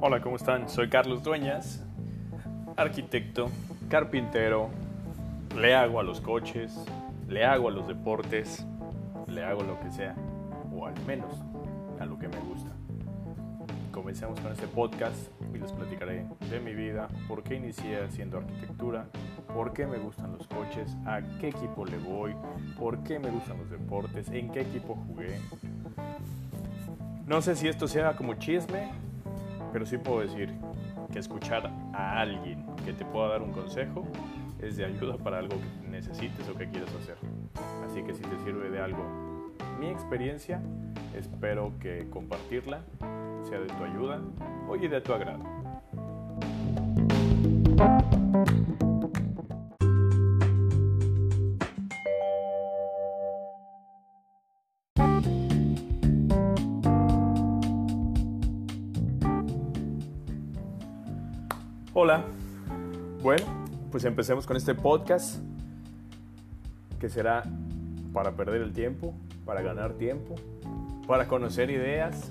Hola, ¿cómo están? Soy Carlos Dueñas, arquitecto, carpintero, le hago a los coches, le hago a los deportes, le hago lo que sea, o al menos a lo que me gusta. Comencemos con este podcast y les platicaré de mi vida, por qué inicié haciendo arquitectura, por qué me gustan los coches, a qué equipo le voy, por qué me gustan los deportes, en qué equipo jugué. No sé si esto sea como chisme, pero sí puedo decir que escuchar a alguien que te pueda dar un consejo es de ayuda para algo que necesites o que quieras hacer. Así que si te sirve de algo mi experiencia, espero que compartirla sea de tu ayuda o de tu agrado. Hola, bueno, pues empecemos con este podcast que será para perder el tiempo, para ganar tiempo, para conocer ideas,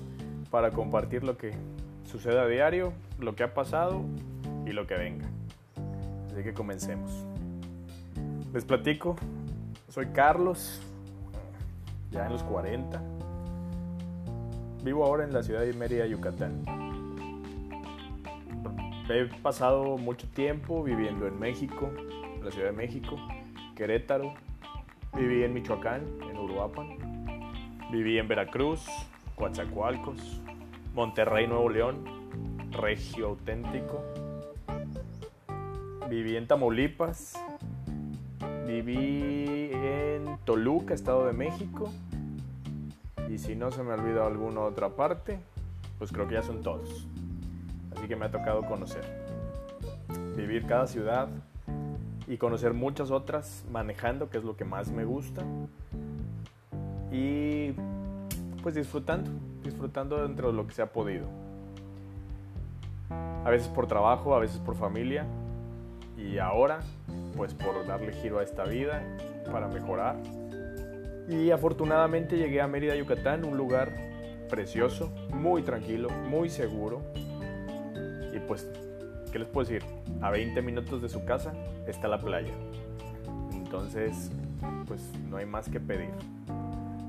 para compartir lo que sucede a diario, lo que ha pasado y lo que venga. Así que comencemos. Les platico, soy Carlos, ya en los 40. Vivo ahora en la ciudad de Mérida, Yucatán. He pasado mucho tiempo viviendo en México, la Ciudad de México, Querétaro. Viví en Michoacán, en Uruapan. Viví en Veracruz, Coatzacoalcos, Monterrey, Nuevo León, Regio Auténtico. Viví en Tamaulipas. Viví en Toluca, Estado de México. Y si no se me ha olvidado alguna otra parte, pues creo que ya son todos así que me ha tocado conocer. Vivir cada ciudad y conocer muchas otras manejando, que es lo que más me gusta. Y pues disfrutando, disfrutando dentro de lo que se ha podido. A veces por trabajo, a veces por familia y ahora pues por darle giro a esta vida para mejorar. Y afortunadamente llegué a Mérida, Yucatán, un lugar precioso, muy tranquilo, muy seguro, pues, ¿qué les puedo decir? A 20 minutos de su casa está la playa. Entonces, pues no hay más que pedir.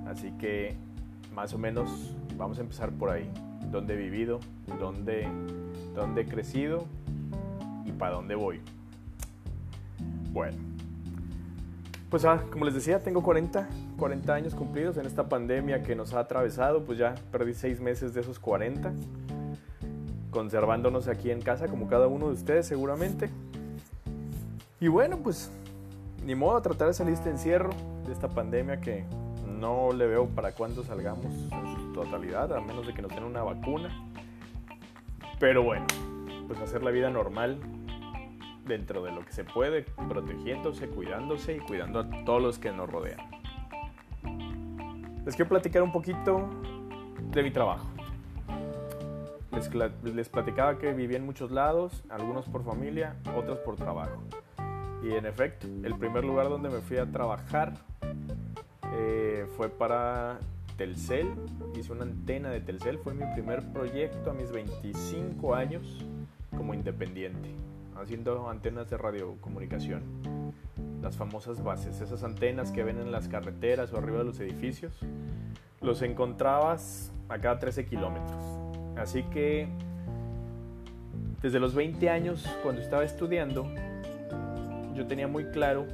Así que, más o menos, vamos a empezar por ahí. ¿Dónde he vivido? ¿Dónde, dónde he crecido? ¿Y para dónde voy? Bueno. Pues ah, como les decía, tengo 40, 40 años cumplidos en esta pandemia que nos ha atravesado, pues ya perdí 6 meses de esos 40 conservándonos aquí en casa como cada uno de ustedes seguramente. Y bueno, pues ni modo a tratar de salir este encierro, de esta pandemia que no le veo para cuándo salgamos en su totalidad, a menos de que nos den una vacuna. Pero bueno, pues hacer la vida normal dentro de lo que se puede, protegiéndose, cuidándose y cuidando a todos los que nos rodean. Les quiero platicar un poquito de mi trabajo les, platicaba que vivía en muchos lados, algunos por familia, otros por trabajo. Y en efecto, el primer lugar donde me fui a trabajar eh, fue para Telcel. Hice una antena de Telcel, fue mi primer proyecto a mis 25 años como independiente, haciendo antenas de radiocomunicación. Las famosas bases, esas antenas que ven en las carreteras o arriba de los edificios, los encontrabas a cada 13 kilómetros Así que desde los 20 años, cuando estaba estudiando, yo tenía muy claro,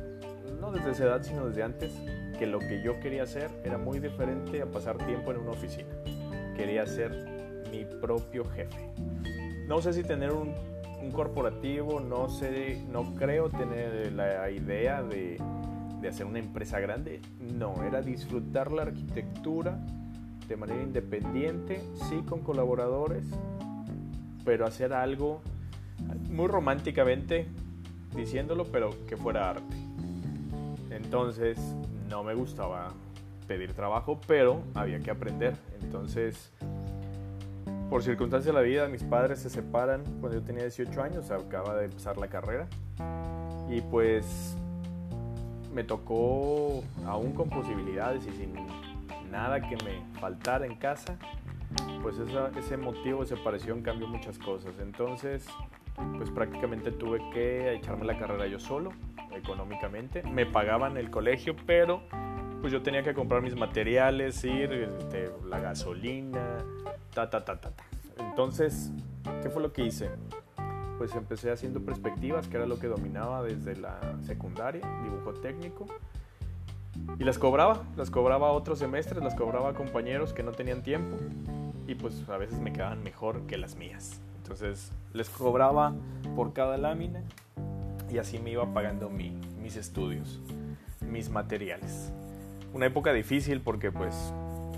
no desde esa edad, sino desde antes, que lo que yo quería hacer era muy diferente a pasar tiempo en una oficina. Quería ser mi propio jefe. No sé si tener un, corporativo, no sé, no creo tener la idea de, de hacer una empresa grande. No, era disfrutar la arquitectura de manera independiente, sí con colaboradores, pero hacer algo muy románticamente diciéndolo, pero que fuera arte. Entonces no me gustaba pedir trabajo, pero había que aprender. Entonces, por circunstancias de la vida, mis padres se separan cuando yo tenía 18 años, acaba de empezar la carrera. Y pues me tocó, aún con posibilidades y sin nada que me faltara en casa, pues ese motivo de separación cambió muchas cosas. Entonces, pues prácticamente tuve que echarme la carrera yo solo, económicamente. Me pagaban el colegio, pero pues yo tenía que comprar mis materiales, ir, este, la gasolina, ta, ta, ta, ta, ta. Entonces, ¿qué fue lo que hice? Pues empecé haciendo perspectivas, que era lo que dominaba desde la secundaria, dibujo técnico. Y las cobraba, las cobraba otros semestres, las cobraba a compañeros que no tenían tiempo y pues a veces me quedaban mejor que las mías. Entonces les cobraba por cada lámina y así me iba pagando mis estudios, mis materiales. Una época difícil porque pues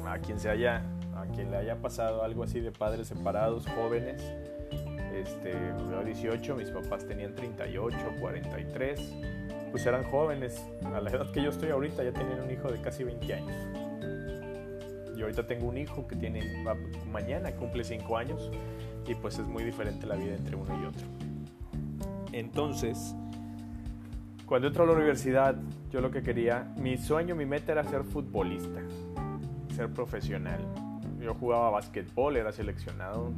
a quien se haya, a quien le haya pasado algo así de padres separados, jóvenes, este, yo 18, mis papás tenían 38, 43, pues eran jóvenes, a la edad que yo estoy ahorita ya tenían un hijo de casi 20 años. Yo ahorita tengo un hijo que tiene, mañana cumple 5 años y pues es muy diferente la vida entre uno y otro. Entonces, cuando entro a la universidad, yo lo que quería, mi sueño, mi meta era ser futbolista, ser profesional. Yo jugaba básquetbol, era seleccionado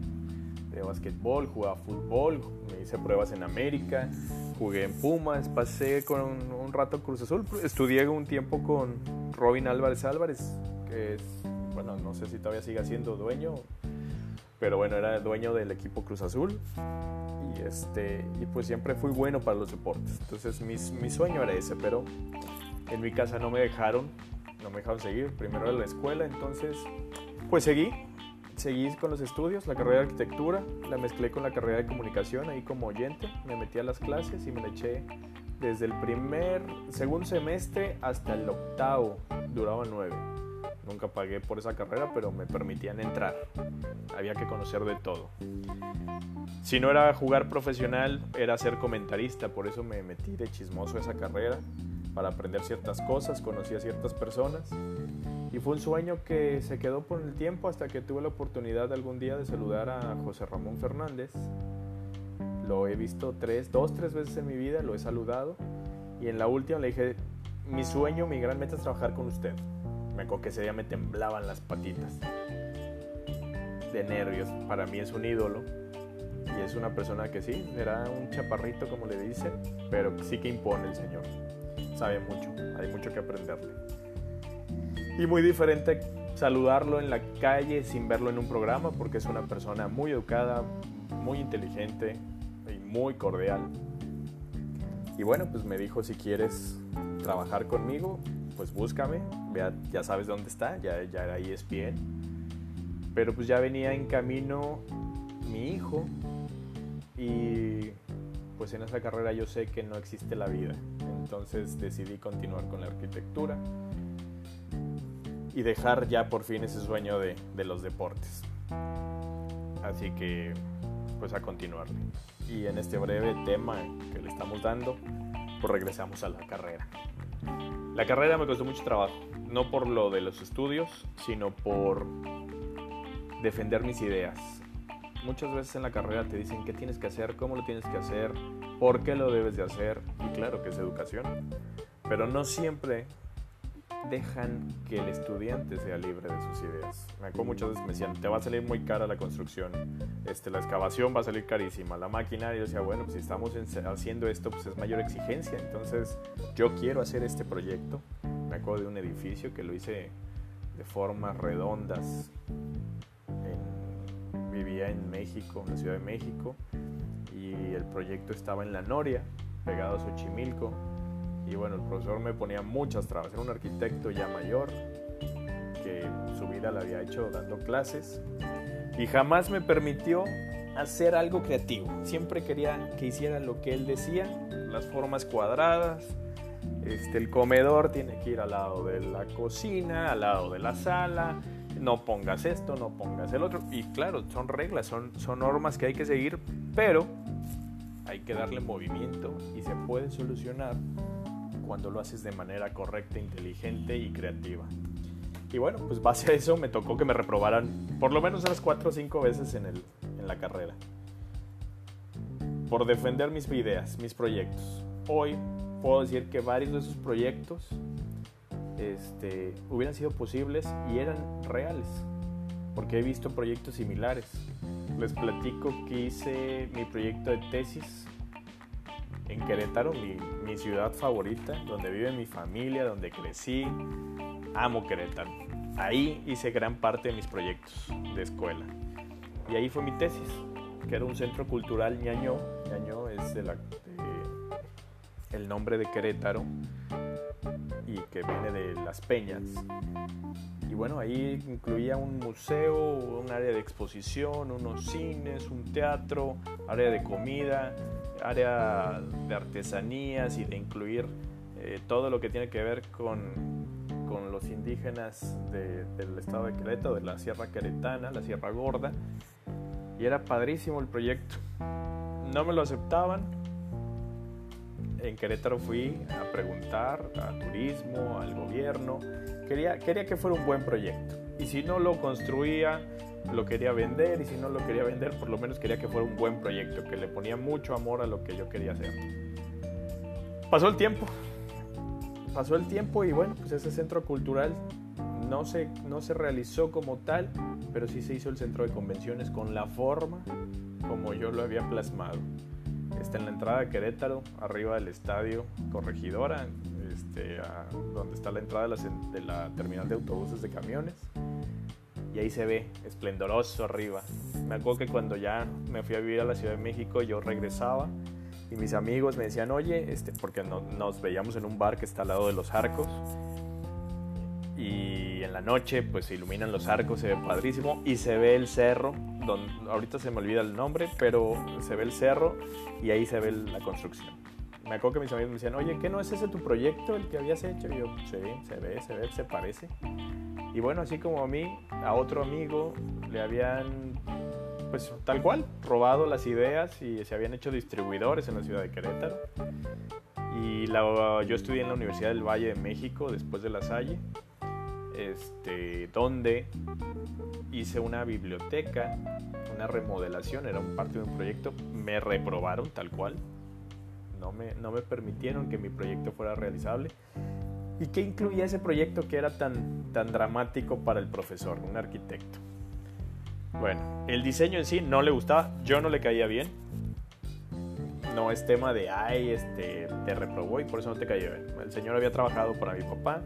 de jugaba fútbol, me hice pruebas en América, jugué en Pumas, pasé con un, un rato Cruz Azul, estudié un tiempo con Robin Álvarez Álvarez, que es bueno, no sé si todavía sigue siendo dueño, pero bueno, era dueño del equipo Cruz Azul y, este, y pues siempre fui bueno para los deportes. Entonces mi, mi sueño era ese, pero en mi casa no me dejaron, no me dejaron seguir. Primero era la escuela, entonces pues seguí, seguí con los estudios, la carrera de arquitectura, la mezclé con la carrera de comunicación ahí como oyente, me metí a las clases y me la eché desde el primer, segundo semestre hasta el octavo, duraba nueve. Nunca pagué por esa carrera, pero me permitían entrar. Había que conocer de todo. Si no era jugar profesional, era ser comentarista, por eso me metí de chismoso a esa carrera, para aprender ciertas cosas, conocí a ciertas personas. Y fue un sueño que se quedó por el tiempo hasta que tuve la oportunidad algún día de saludar a José Ramón Fernández. Lo he visto tres, dos, tres veces en mi vida, lo he saludado. Y en la última le dije, mi sueño, mi gran meta es trabajar con usted. Me acuerdo que ese día me temblaban las patitas de nervios. Para mí es un ídolo y es una persona que sí, era un chaparrito como le dicen, pero sí que impone el señor. Sabe mucho, hay mucho que aprenderle. Y muy diferente saludarlo en la calle sin verlo en un programa porque es una persona muy educada, muy inteligente y muy cordial. Y bueno, pues me dijo si quieres trabajar conmigo, pues búscame, ya sabes dónde está, ya, ya era ESPN. Pero pues ya venía en camino mi hijo y pues en esa carrera yo sé que no existe la vida. Entonces decidí continuar con la arquitectura y dejar ya por fin ese sueño de, los deportes. Así que pues a continuarle. Y en este breve tema que le estamos dando, pues regresamos a la carrera. La carrera me costó mucho trabajo, no por lo de los estudios, sino por defender mis ideas. Muchas veces en la carrera te dicen qué tienes que hacer, cómo lo tienes que hacer, por qué lo debes de hacer, y claro que es educación, pero no siempre dejan que el estudiante sea libre de sus ideas. Me acuerdo muchas veces me decían, te va a salir muy cara la construcción, este, la excavación va a salir carísima, la máquina, y yo decía, bueno, pues si estamos haciendo esto, pues es mayor exigencia, entonces yo quiero hacer este proyecto. Me acuerdo de un edificio que lo hice de formas redondas, en México, en la Ciudad de México, y el proyecto estaba en La Noria, pegado a Xochimilco, y bueno, el profesor me ponía muchas trabas. Era un arquitecto ya mayor que su vida la había hecho dando clases y jamás me permitió hacer algo creativo. Siempre quería que hiciera lo que él decía, las formas cuadradas. Este, el comedor tiene que ir al lado de la cocina, al lado de la sala. No pongas esto, no pongas el otro. Y claro, son reglas, son, son normas que hay que seguir, pero hay que darle movimiento y se puede solucionar cuando lo haces de manera correcta, inteligente y creativa. Y bueno, pues base a eso me tocó que me reprobaran por lo menos unas 4 o 5 veces en, el, en la carrera. Por defender mis ideas, mis proyectos. Hoy puedo decir que varios de esos proyectos este, hubieran sido posibles y eran reales. porque he visto proyectos similares. Les platico que hice mi proyecto de tesis en Querétaro, mi, mi ciudad favorita, donde vive mi familia, donde crecí. Amo Querétaro. Ahí hice gran parte de mis proyectos de escuela. Y ahí fue mi tesis, que era un centro cultural ñaño. ñaño es de la, el nombre de Querétaro que viene de Las Peñas. Y bueno, ahí incluía un museo, un área de exposición, unos cines, un teatro, área de comida, área de artesanías y de incluir eh, todo lo que tiene que ver con, con los indígenas del estado de Querétaro, de la Sierra Queretana, la Sierra Gorda. Y era padrísimo el proyecto. No me lo aceptaban, en Querétaro fui a preguntar a turismo, al gobierno. Quería, que fuera un buen proyecto. Y si no lo construía, lo quería vender. Y si no lo quería vender, por lo menos quería que fuera un buen proyecto, que le ponía mucho amor a lo que yo quería hacer. Pasó el tiempo. Pasó el tiempo y bueno, pues ese centro cultural no se, no se realizó como tal, pero sí se hizo el centro de convenciones con la forma como yo lo había plasmado. Está en la entrada de Querétaro, arriba del estadio Corregidora, este, donde está la entrada de la, terminal de autobuses de camiones. Y ahí se ve esplendoroso arriba. Me acuerdo que cuando ya me fui a vivir a la Ciudad de México, yo regresaba y mis amigos me decían, oye, este, porque nos veíamos en un bar que está al lado de los arcos y en la noche pues se iluminan los arcos, se ve padrísimo y se ve el cerro, donde, ahorita se me olvida el nombre, pero se ve el cerro y ahí se ve la construcción. Me acuerdo que mis amigos me decían, oye, ¿qué no es ese tu proyecto, el que habías hecho? Y yo, sí, se ve, se ve, se parece. Y bueno, así como a mí, a otro amigo le habían, pues tal cual, robado las ideas y se habían hecho distribuidores en la ciudad de Querétaro. Y la, yo estudié en la Universidad del Valle de México después de La Salle este, donde hice una biblioteca, una remodelación, era un parte de un proyecto, me reprobaron tal cual, no me, no me permitieron que mi proyecto fuera realizable. ¿Y qué incluía ese proyecto que era tan, tan dramático para el profesor, un arquitecto? Bueno, el diseño en sí no le gustaba, yo no le caía bien. No es tema de, ay, este, te reprobó y por eso no te caía bien. El señor había trabajado para mi papá,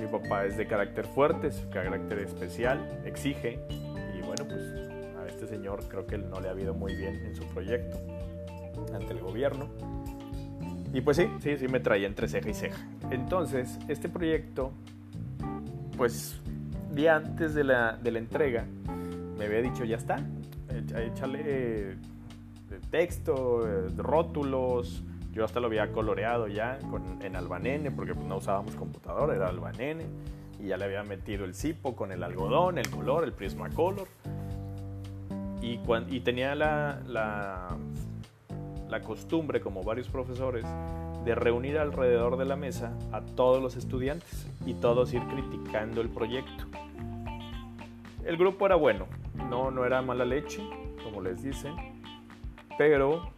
mi papá es de carácter fuerte, es carácter especial, exige y bueno, pues a este señor creo que no le ha habido muy bien en su proyecto ante el gobierno. Y pues sí, sí, sí me traía entre ceja y ceja. Entonces, este proyecto, pues día antes de la, de la entrega, me había dicho, ya está, échale eh, texto, eh, rótulos, yo hasta lo había coloreado ya con, en albanene, porque no usábamos computadora, era albanene. Y ya le había metido el cipo con el algodón, el color, el Prismacolor. Y, y tenía la, la, la costumbre, como varios profesores, de reunir alrededor de la mesa a todos los estudiantes y todos ir criticando el proyecto. El grupo era bueno, no, no era mala leche, como les dicen, pero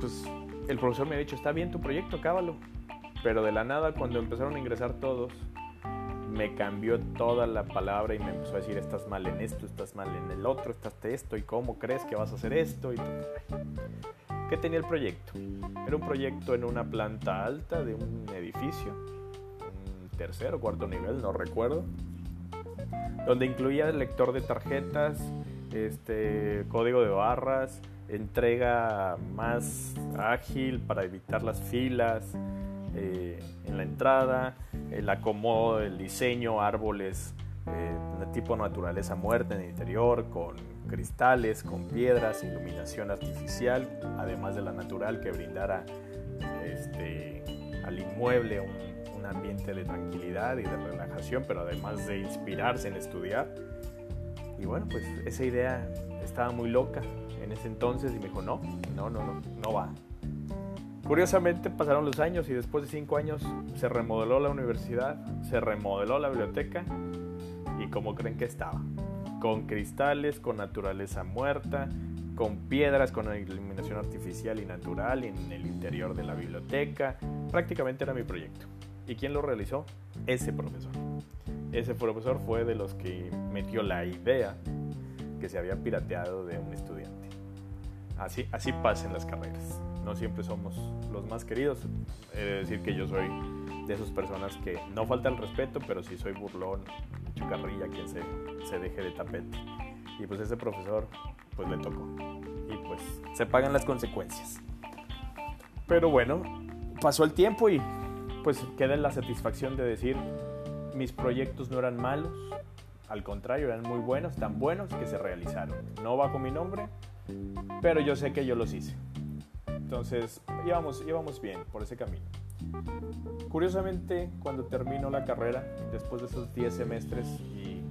pues el profesor me ha dicho, está bien tu proyecto, acábalo. Pero de la nada, cuando empezaron a ingresar todos, me cambió toda la palabra y me empezó a decir, estás mal en esto, estás mal en el otro, estás esto, y cómo crees que vas a hacer esto. Y ¿Qué tenía el proyecto? Era un proyecto en una planta alta de un edificio, un tercero o cuarto nivel, no recuerdo, donde incluía el lector de tarjetas, este, código de barras, entrega más ágil para evitar las filas eh, en la entrada, el acomodo, el diseño, árboles eh, de tipo naturaleza muerta en el interior, con cristales, con piedras, iluminación artificial, además de la natural que brindara este, al inmueble un, ambiente de tranquilidad y de relajación, pero además de inspirarse en estudiar. Y bueno, pues esa idea estaba muy loca, en ese entonces y me dijo, no, no, no, no, no va. Curiosamente pasaron los años y después de cinco años se remodeló la universidad, se remodeló la biblioteca y como creen que estaba, con cristales, con naturaleza muerta, con piedras, con iluminación artificial y natural en el interior de la biblioteca. Prácticamente era mi proyecto. ¿Y quién lo realizó? Ese profesor. Ese profesor fue de los que metió la idea que se había pirateado de un estudiante. Así, así pasa en las carreras. No siempre somos los más queridos. He de decir que yo soy de esas personas que no falta el respeto, pero sí soy burlón, chucarrilla, quien se, se deje de tapete. Y pues ese profesor, pues le tocó. Y pues se pagan las consecuencias. Pero bueno, pasó el tiempo y pues queda la satisfacción de decir, mis proyectos no eran malos, al contrario, eran muy buenos, tan buenos que se realizaron. No bajo mi nombre, pero yo sé que yo los hice. Entonces, íbamos, íbamos bien por ese camino. Curiosamente, cuando termino la carrera, después de esos 10 semestres y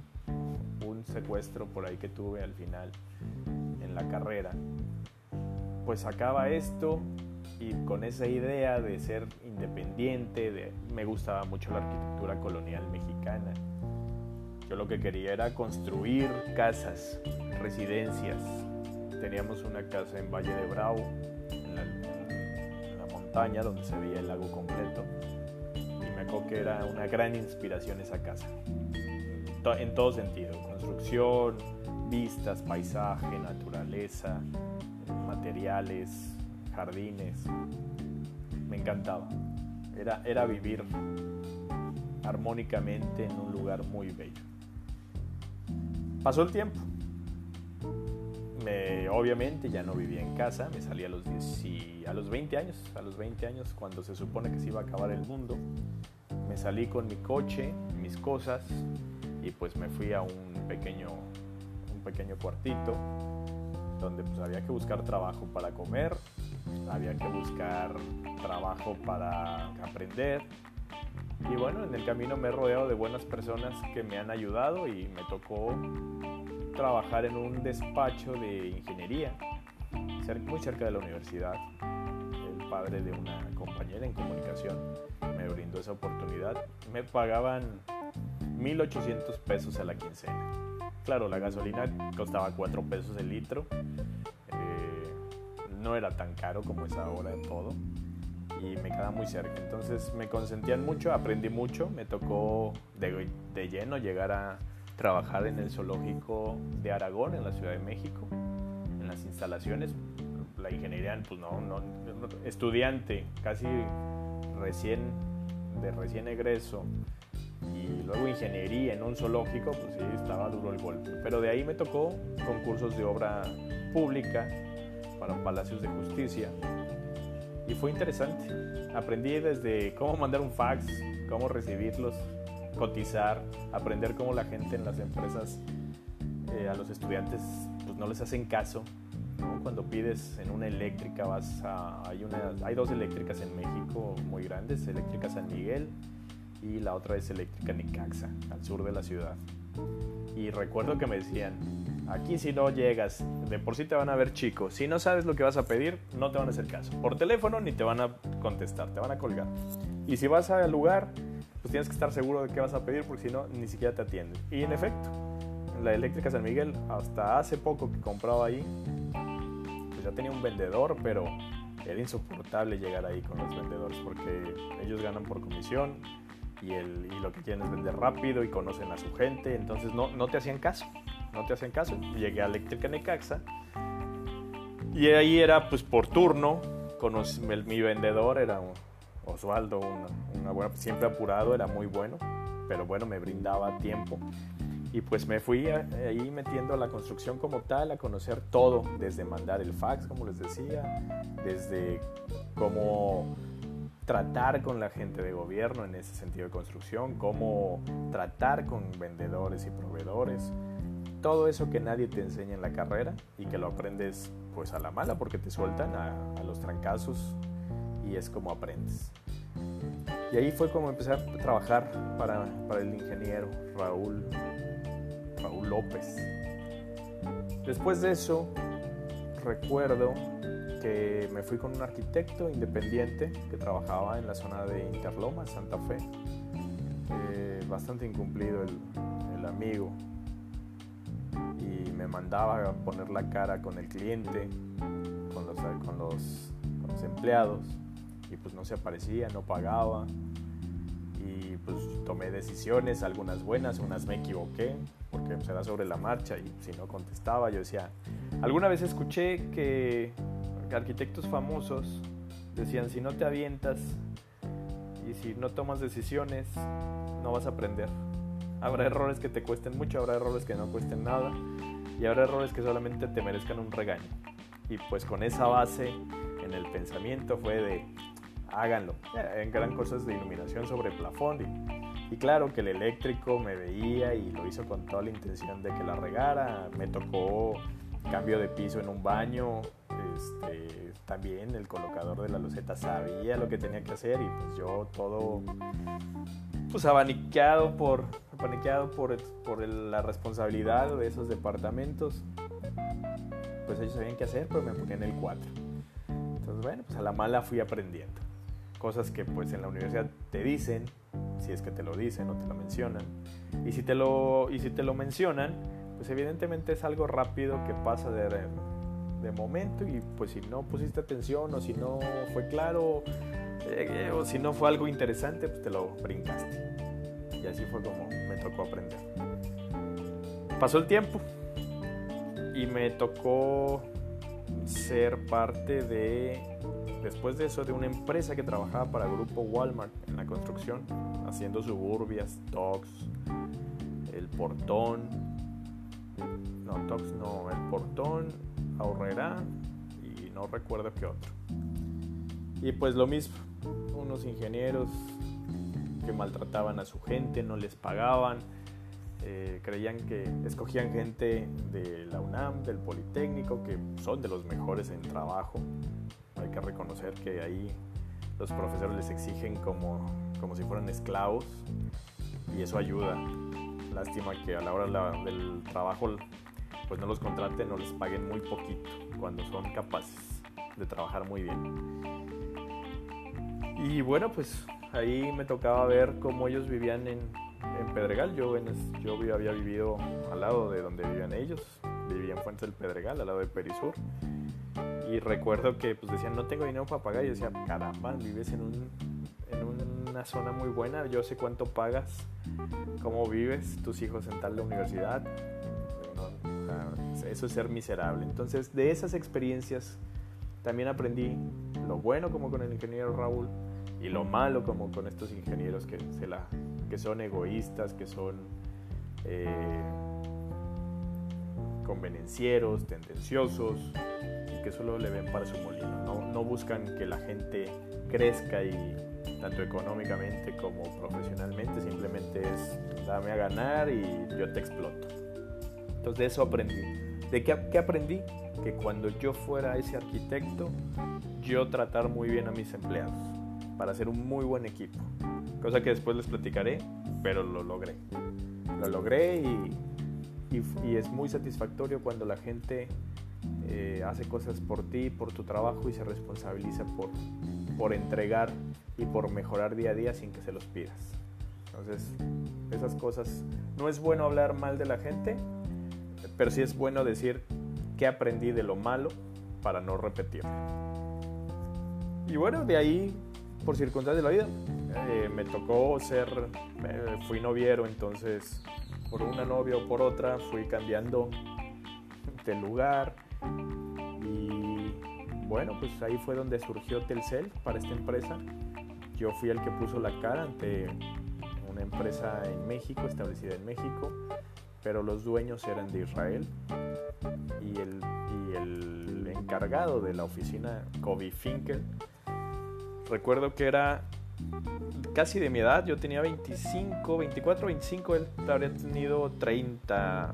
un secuestro por ahí que tuve al final en la carrera, pues acaba esto y con esa idea de ser independiente, de, me gustaba mucho la arquitectura colonial mexicana. Yo lo que quería era construir casas, residencias. Teníamos una casa en Valle de Bravo, en la, montaña donde se veía el lago completo. Y me acuerdo que era una gran inspiración esa casa. En todo sentido, construcción, vistas, paisaje, naturaleza, materiales, jardines. Me encantaba. Era, era vivir armónicamente en un lugar muy bello. Pasó el tiempo. Me, obviamente ya no vivía en casa, me salí a los, 10 y a los 20 años, a los 20 años cuando se supone que se iba a acabar el mundo. Me salí con mi coche, mis cosas y pues me fui a un pequeño, un pequeño cuartito donde pues había que buscar trabajo para comer, había que buscar trabajo para aprender. Y bueno, en el camino me he rodeado de buenas personas que me han ayudado y me tocó trabajar en un despacho de ingeniería, muy cerca de la universidad. El padre de una compañera en comunicación me brindó esa oportunidad. Me pagaban 1.800 pesos a la quincena. Claro, la gasolina costaba 4 pesos el litro no era tan caro como es ahora en todo y me quedaba muy cerca. Entonces me consentían mucho, aprendí mucho, me tocó de, de, lleno llegar a trabajar en el zoológico de Aragón, en la Ciudad de México, en las instalaciones. La ingeniería, pues no, estudiante, casi recién, de recién egreso, y luego ingeniería en un zoológico, pues sí, estaba duro el golpe. Pero de ahí me tocó concursos de obra pública, para Palacios de Justicia. Y fue interesante. Aprendí desde cómo mandar un fax, cómo recibirlos, cotizar, aprender cómo la gente en las empresas eh, a los estudiantes pues no les hacen caso. Cuando pides en una eléctrica vas a... Hay, una, hay dos eléctricas en México muy grandes, Eléctrica San Miguel y la otra es Eléctrica Nicaxa, al sur de la ciudad. Y recuerdo que me decían, Aquí si no llegas, de por sí te van a ver chico. Si no sabes lo que vas a pedir, no te van a hacer caso. Por teléfono ni te van a contestar, te van a colgar. Y si vas al lugar, pues tienes que estar seguro de qué vas a pedir porque si no, ni siquiera te atienden. Y en efecto, la eléctrica San Miguel, hasta hace poco que compraba ahí, pues ya tenía un vendedor, pero era insoportable llegar ahí con los vendedores porque ellos ganan por comisión y, el, y lo que quieren es vender rápido y conocen a su gente, entonces no, no te hacían caso no te hacen caso. Llegué a Eléctrica Necaxa y ahí era pues por turno. mi vendedor era Osvaldo, siempre apurado, era muy bueno, pero bueno, me brindaba tiempo. Y pues me fui ahí metiendo a la construcción como tal, a conocer todo, desde mandar el fax, como les decía, desde cómo tratar con la gente de gobierno en ese sentido de construcción, cómo tratar con vendedores y proveedores, todo eso que nadie te enseña en la carrera y que lo aprendes pues a la mala porque te sueltan a, los trancazos y es como aprendes. Y ahí fue como empecé a trabajar para, para el ingeniero Raúl, Raúl López. Después de eso, recuerdo que me fui con un arquitecto independiente que trabajaba en la zona de Interloma, Santa Fe. Eh, bastante incumplido el, amigo, y me mandaba a poner la cara con el cliente, con los, con los, empleados y pues no se aparecía, no pagaba. y pues tomé decisiones, algunas buenas, unas me equivoqué, porque pues, era sobre la marcha y si no contestaba yo decía, alguna vez escuché que arquitectos famosos decían, si no te avientas y si no tomas decisiones, no vas a aprender. Habrá errores que te cuesten mucho, habrá errores que no cuesten nada y habrá errores que solamente te merezcan un regaño. Y pues con esa base en el pensamiento fue de háganlo. En gran cosas de iluminación sobre plafón. Y, claro que el eléctrico me veía y lo hizo con toda la intención de que la regara. Me tocó cambio de piso en un baño. Este, también el colocador de la luceta sabía lo que tenía que hacer y pues yo todo pues abaniqueado por abaniqueado por, por la responsabilidad de esos departamentos pues ellos sabían qué hacer pero me ponían el 4 entonces bueno pues a la mala fui aprendiendo cosas que pues en la universidad te dicen, si es que te lo dicen o te lo mencionan. Y si te lo, y si te lo mencionan, pues evidentemente es algo rápido que pasa de, de momento y pues si no pusiste atención o si no fue claro eh, o si no fue algo interesante, pues te lo brincaste. Y así fue como me tocó aprender. Pasó el tiempo y me tocó ser parte de después de eso, de una empresa que trabajaba para el grupo Walmart en la construcción, haciendo suburbias, Tox, el portón, no, Tox no, el portón, Ahorrera y no recuerdo qué otro. Y pues lo mismo, unos ingenieros que maltrataban a su gente, no les pagaban, eh, creían que escogían gente de la UNAM, del Politécnico, que son de los mejores en trabajo, hay que reconocer que ahí los profesores les exigen como, como si fueran esclavos y eso ayuda. Lástima que a la hora del trabajo pues no los contraten o les paguen muy poquito cuando son capaces de trabajar muy bien. Y bueno, pues ahí me tocaba ver cómo ellos vivían en, en Pedregal. Yo, en, yo había vivido al lado de donde vivían ellos. Vivía en Fuentes del Pedregal, al lado de Perisur. Y recuerdo que pues decían, no tengo dinero para pagar. Y yo decía, caramba, vives en, un, en una zona muy buena, yo sé cuánto pagas, cómo vives, tus hijos en tal de universidad. eso es ser miserable. Entonces, de esas experiencias también aprendí lo bueno como con el ingeniero Raúl y lo malo como con estos ingenieros que, se la, que son egoístas, que son eh, convenencieros, tendenciosos, que solo le ven para su molino. No, buscan que la gente crezca y tanto económicamente como profesionalmente, simplemente es dame a ganar y yo te exploto. Entonces de eso aprendí. ¿De qué, qué aprendí? Que cuando yo fuera ese arquitecto, yo tratar muy bien a mis empleados para hacer un muy buen equipo. Cosa que después les platicaré, pero lo logré. Lo logré y, y, es muy satisfactorio cuando la gente eh, hace cosas por ti, por tu trabajo y se responsabiliza por, por entregar y por mejorar día a día sin que se los pidas. Entonces, esas cosas, no es bueno hablar mal de la gente, pero sí es bueno decir qué aprendí de lo malo para no repetirlo. Y bueno, de ahí, por circunstancias de la vida, eh, me tocó ser, fui noviero, entonces por una novia o por otra fui cambiando de lugar, y bueno, pues ahí fue donde surgió Telcel para esta empresa. Yo fui el que puso la cara ante una empresa en México, establecida en México, pero los dueños eran de Israel. Y el, y el encargado de la oficina, Kobe Finkel, recuerdo que era casi de mi edad, yo tenía 25, 24, 25, él habría tenido 30,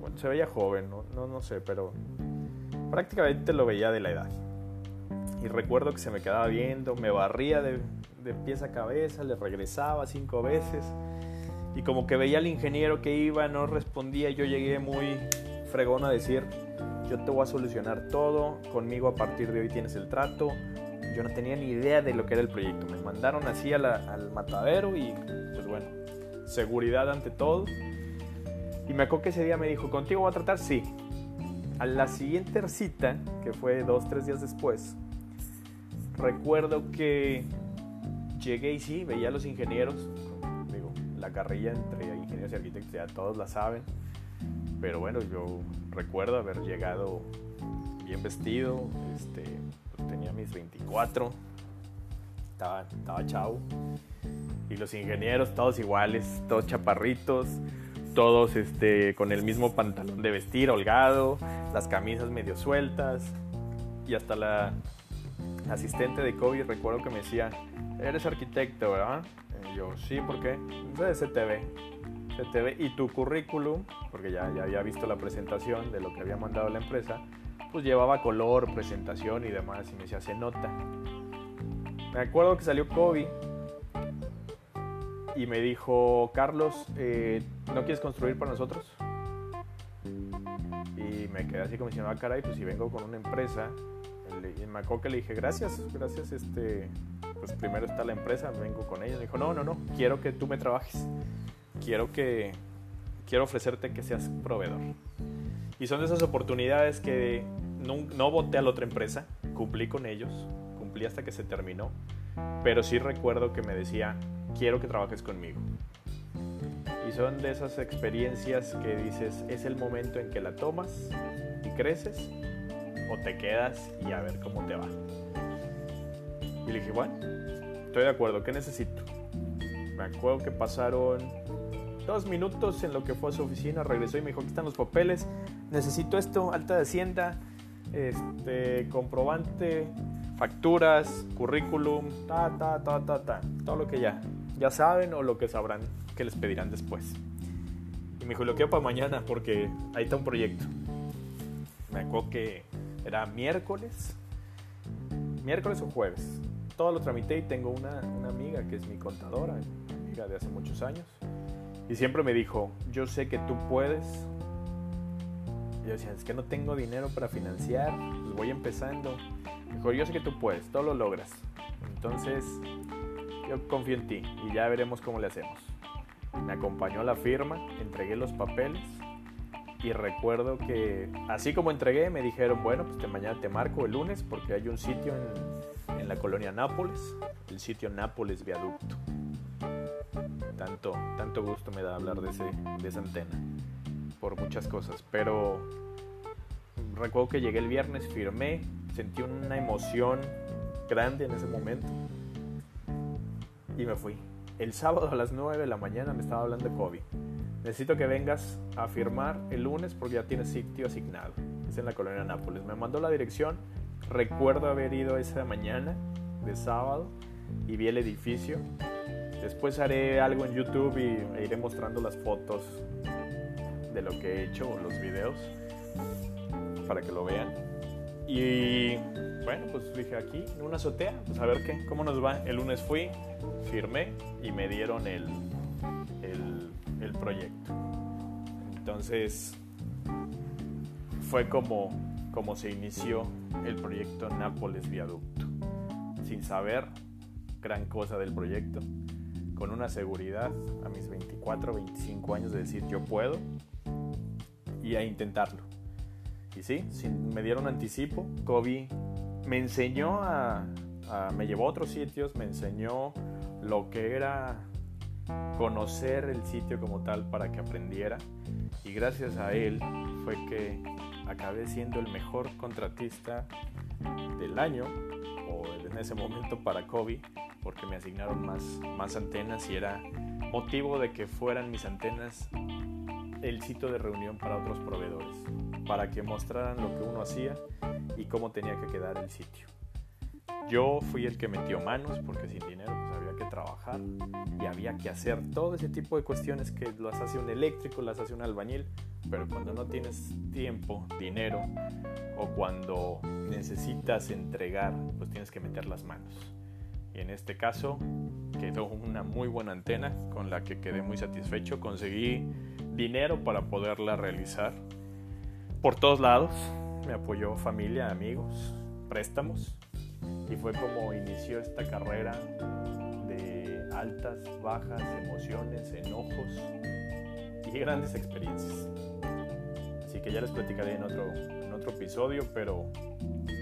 bueno, se veía joven, no, no, no sé, pero prácticamente lo veía de la edad. Y recuerdo que se me quedaba viendo, me barría de, de pies a cabeza, le regresaba cinco veces. Y como que veía al ingeniero que iba, no respondía. Yo llegué muy fregón a decir, yo te voy a solucionar todo, conmigo a partir de hoy tienes el trato. Yo no tenía ni idea de lo que era el proyecto. Me mandaron así al matadero y pues bueno, seguridad ante todo. Y me acuerdo que ese día me dijo, ¿contigo voy a tratar? Sí. A la siguiente cita, que fue dos, tres días después, recuerdo que llegué y sí, veía a los ingenieros la carrilla entre ingenieros y arquitectos, ya todos la saben. Pero bueno, yo recuerdo haber llegado bien vestido, este, tenía mis 24, estaba, estaba chavo. Y los ingenieros todos iguales, todos chaparritos, todos este, con el mismo pantalón de vestir holgado, las camisas medio sueltas. Y hasta la asistente de COVID recuerdo que me decía, eres arquitecto, ¿verdad? Y yo, sí, ¿por qué? De CTV. CTV y tu currículum, porque ya, ya había visto la presentación de lo que había mandado la empresa, pues llevaba color, presentación y demás, y me decía, se nota. Me acuerdo que salió COVID y me dijo, Carlos, eh, ¿no quieres construir para nosotros? Y me quedé así como diciendo, ah, caray, pues si vengo con una empresa, y me acuerdo que le dije, gracias, gracias, este, pues primero está la empresa, vengo con ella. Me dijo, no, no, no, quiero que tú me trabajes, quiero que, quiero ofrecerte que seas proveedor. Y son esas oportunidades que no, no voté a la otra empresa, cumplí con ellos, cumplí hasta que se terminó, pero sí recuerdo que me decía, quiero que trabajes conmigo. Y son de esas experiencias que dices, es el momento en que la tomas y creces o te quedas y a ver cómo te va. Y le dije, bueno, estoy de acuerdo, ¿qué necesito? Me acuerdo que pasaron dos minutos en lo que fue a su oficina, regresó y me dijo, aquí están los papeles, necesito esto, alta de hacienda, este, comprobante, facturas, currículum, ta, ta, ta, ta, ta, todo lo que ya, ya saben o lo que sabrán que les pedirán después. Y me dijo, lo quiero para mañana porque ahí está un proyecto. Me acuerdo que era miércoles, miércoles o jueves. Todo lo tramité y tengo una, una amiga que es mi contadora, amiga de hace muchos años. Y siempre me dijo, yo sé que tú puedes. Yo decía, es que no tengo dinero para financiar, pues voy empezando. Me dijo, yo sé que tú puedes, todo lo logras. Entonces, yo confío en ti y ya veremos cómo le hacemos. Me acompañó a la firma, entregué los papeles y recuerdo que así como entregué me dijeron, bueno, pues mañana te marco el lunes porque hay un sitio en, en la colonia Nápoles, el sitio Nápoles Viaducto. Tanto, tanto gusto me da hablar de, ese, de esa antena por muchas cosas, pero recuerdo que llegué el viernes, firmé, sentí una emoción grande en ese momento y me fui. El sábado a las 9 de la mañana me estaba hablando de COVID. Necesito que vengas a firmar el lunes porque ya tienes sitio asignado. Es en la colonia Nápoles. Me mandó la dirección. Recuerdo haber ido esa mañana de sábado y vi el edificio. Después haré algo en YouTube y e iré mostrando las fotos de lo que he hecho o los videos para que lo vean. Y bueno, pues dije aquí, en una azotea, pues a ver qué, cómo nos va. El lunes fui, firmé y me dieron el, el, el proyecto. Entonces fue como, como se inició el proyecto Nápoles Viaducto. Sin saber gran cosa del proyecto, con una seguridad a mis 24, 25 años de decir yo puedo y a intentarlo. Y sí, me dieron anticipo, Kobe me enseñó a, me llevó a otros sitios, me enseñó lo que era conocer el sitio como tal para que aprendiera y gracias a él fue que acabé siendo el mejor contratista del año o en ese momento para Kobe porque me asignaron más, más antenas y era motivo de que fueran mis antenas el sitio de reunión para otros proveedores para que mostraran lo que uno hacía y cómo tenía que quedar el sitio. Yo fui el que metió manos porque sin dinero pues había que trabajar y había que hacer todo ese tipo de cuestiones que las hace un eléctrico, las hace un albañil, pero cuando no tienes tiempo, dinero o cuando necesitas entregar, pues tienes que meter las manos. Y en este caso quedó una muy buena antena con la que quedé muy satisfecho. Conseguí dinero para poderla realizar por todos lados. Me apoyó familia, amigos, préstamos. Y fue como inició esta carrera de altas, bajas, emociones, enojos y grandes experiencias. Así que ya les platicaré en otro, en otro episodio, pero,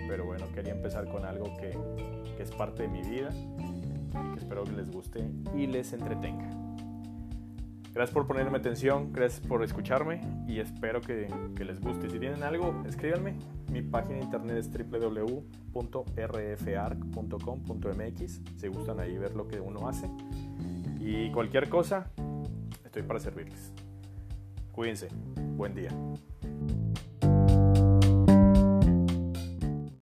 pero bueno, quería empezar con algo que, es parte de mi vida y que espero que les guste y les entretenga. Gracias por ponerme atención, gracias por escucharme y espero que, que les guste. Si tienen algo, escríbanme. Mi página de internet es www.rfarc.com.mx. Si gustan ahí ver lo que uno hace. Y cualquier cosa, estoy para servirles. Cuídense. Buen día.